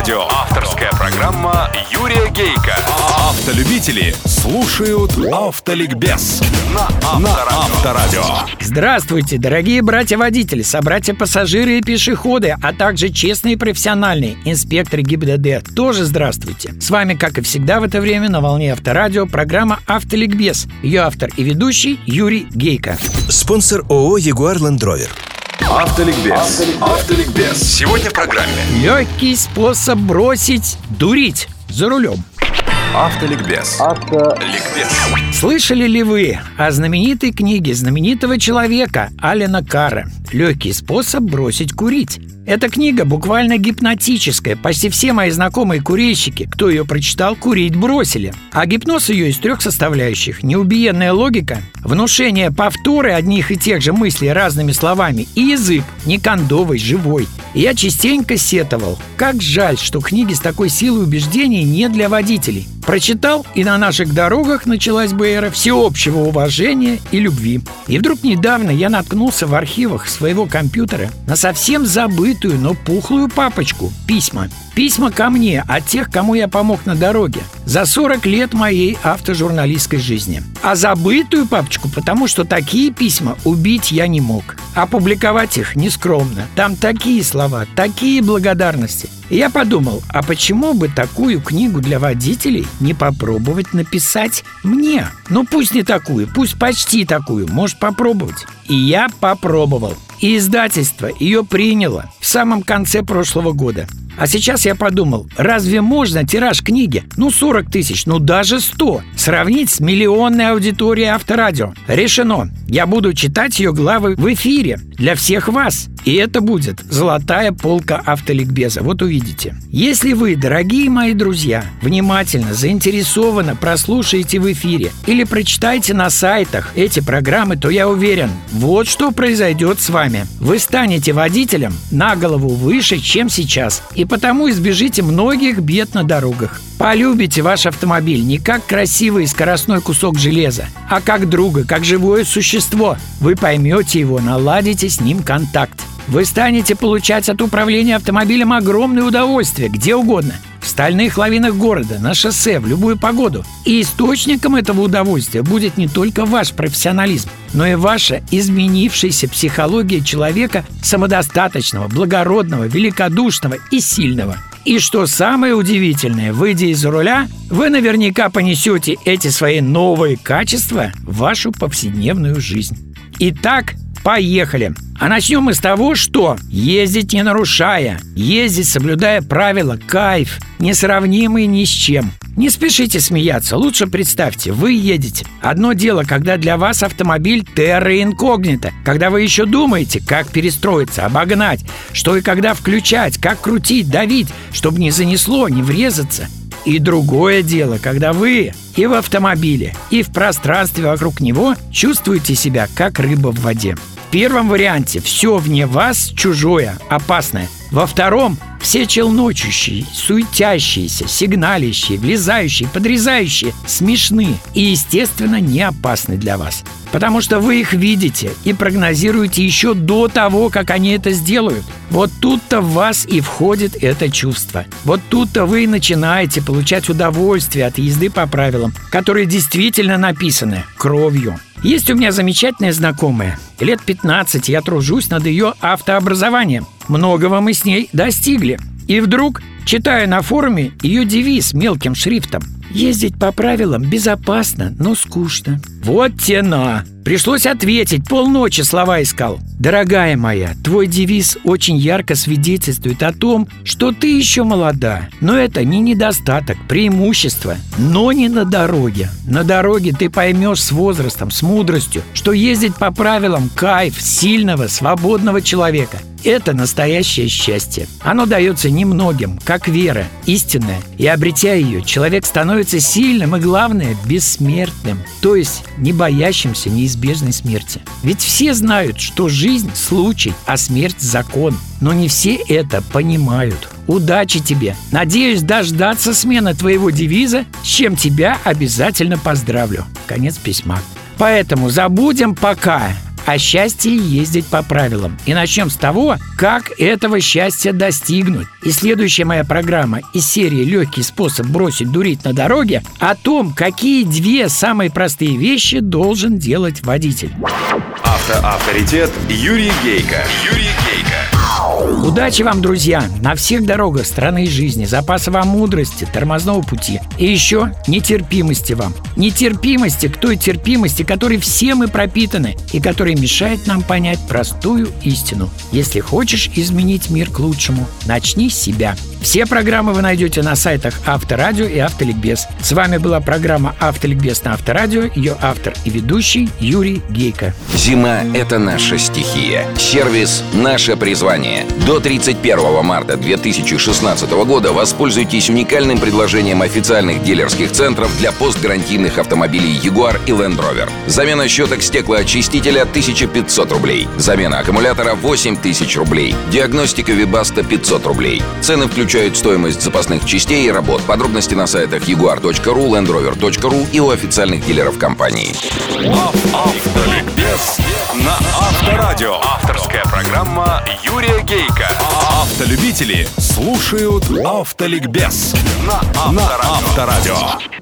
Авторадио. Авторская программа Юрия Гейка. Автолюбители слушают Автоликбез на Авторадио. Здравствуйте, дорогие братья-водители, собратья-пассажиры и пешеходы, а также честные и профессиональные инспекторы ГИБДД. Тоже здравствуйте. С вами, как и всегда в это время, на волне Авторадио программа «Автоликбез». Ее автор и ведущий Юрий Гейка. Спонсор ООО «Ягуар Ленд Ровер». Автоликбез. Автоликбез. Сегодня в программе Легкий способ бросить дурить за рулем. Автоликбез. Автоликбез. Слышали ли вы о знаменитой книге знаменитого человека Алена Кара «Легкий способ бросить курить»? Эта книга буквально гипнотическая. Почти все мои знакомые курильщики, кто ее прочитал, курить бросили. А гипноз ее из трех составляющих. Неубиенная логика, внушение повторы одних и тех же мыслей разными словами и язык, не кондовый, живой. Я частенько сетовал. Как жаль, что книги с такой силой убеждений не для водителей. Прочитал, и на наших дорогах началась бы эра всеобщего уважения и любви. И вдруг недавно я наткнулся в архивах своего компьютера на совсем забытую, но пухлую папочку письма. Письма ко мне от тех, кому я помог на дороге за 40 лет моей автожурналистской жизни. А забытую папочку, потому что такие письма убить я не мог. Опубликовать их нескромно. Там такие слова, такие благодарности. И я подумал, а почему бы такую книгу для водителей не попробовать написать мне? Ну пусть не такую, пусть почти такую, может попробовать. И я попробовал. И издательство ее приняло в самом конце прошлого года. А сейчас я подумал, разве можно тираж книги, ну 40 тысяч, ну даже 100, сравнить с миллионной аудиторией авторадио? Решено. Я буду читать ее главы в эфире для всех вас. И это будет золотая полка автоликбеза. Вот увидите. Если вы, дорогие мои друзья, внимательно, заинтересованно прослушаете в эфире или прочитаете на сайтах эти программы, то я уверен, вот что произойдет с вами. Вы станете водителем на голову выше, чем сейчас, и потому избежите многих бед на дорогах. Полюбите ваш автомобиль не как красивый скоростной кусок железа, а как друга, как живое существо. Вы поймете его, наладите с ним контакт. Вы станете получать от управления автомобилем огромное удовольствие где угодно. В стальных лавинах города, на шоссе, в любую погоду. И источником этого удовольствия будет не только ваш профессионализм, но и ваша изменившаяся психология человека самодостаточного, благородного, великодушного и сильного. И что самое удивительное, выйдя из руля, вы наверняка понесете эти свои новые качества в вашу повседневную жизнь. Итак, поехали! А начнем мы с того, что ездить не нарушая, ездить соблюдая правила, кайф, несравнимый ни с чем. Не спешите смеяться, лучше представьте, вы едете. Одно дело, когда для вас автомобиль терра инкогнито, когда вы еще думаете, как перестроиться, обогнать, что и когда включать, как крутить, давить, чтобы не занесло, не врезаться. И другое дело, когда вы и в автомобиле, и в пространстве вокруг него чувствуете себя как рыба в воде. В первом варианте все вне вас чужое, опасное. Во втором все челночущие, суетящиеся, сигналящие, влезающие, подрезающие смешны и, естественно, не опасны для вас. Потому что вы их видите и прогнозируете еще до того, как они это сделают. Вот тут-то в вас и входит это чувство. Вот тут-то вы начинаете получать удовольствие от езды по правилам, которые действительно написаны кровью. Есть у меня замечательная знакомая. Лет 15 я тружусь над ее автообразованием. Многого мы с ней достигли. И вдруг читаю на форуме ее девиз мелким шрифтом. Ездить по правилам безопасно, но скучно. Вот тена! Пришлось ответить, полночи слова искал. Дорогая моя, твой девиз очень ярко свидетельствует о том, что ты еще молода. Но это не недостаток, преимущество. Но не на дороге. На дороге ты поймешь с возрастом, с мудростью, что ездить по правилам – кайф сильного, свободного человека. Это настоящее счастье. Оно дается немногим, как вера, истинная. И обретя ее, человек становится сильным и, главное, бессмертным. То есть не боящимся неизбежной смерти. Ведь все знают, что жизнь – случай, а смерть – закон. Но не все это понимают. Удачи тебе! Надеюсь дождаться смены твоего девиза, с чем тебя обязательно поздравлю. Конец письма. Поэтому забудем пока о счастье ездить по правилам. И начнем с того, как этого счастья достигнуть. И следующая моя программа из серии «Легкий способ бросить дурить на дороге» о том, какие две самые простые вещи должен делать водитель. Автоавторитет Юрий Гейко. Юрий. Удачи вам, друзья, на всех дорогах страны и жизни, запаса вам мудрости, тормозного пути и еще нетерпимости вам. Нетерпимости к той терпимости, которой все мы пропитаны и которая мешает нам понять простую истину. Если хочешь изменить мир к лучшему, начни с себя. Все программы вы найдете на сайтах Авторадио и Автоликбез. С вами была программа Автоликбез на Авторадио, ее автор и ведущий Юрий Гейко. Зима – это наша стихия. Сервис – наше призвание. До 31 марта 2016 года воспользуйтесь уникальным предложением официальных дилерских центров для постгарантийных автомобилей Jaguar и Land Rover. Замена щеток стеклоочистителя 1500 рублей. Замена аккумулятора 8000 рублей. Диагностика Вибаста 500 рублей. Цены включают включают стоимость запасных частей и работ. Подробности на сайтах jaguar.ru, landrover.ru и у официальных дилеров компании. Автоликбез на Авторадио. Авторская программа Юрия Гейка. Автолюбители слушают Автоликбез на Авторадио.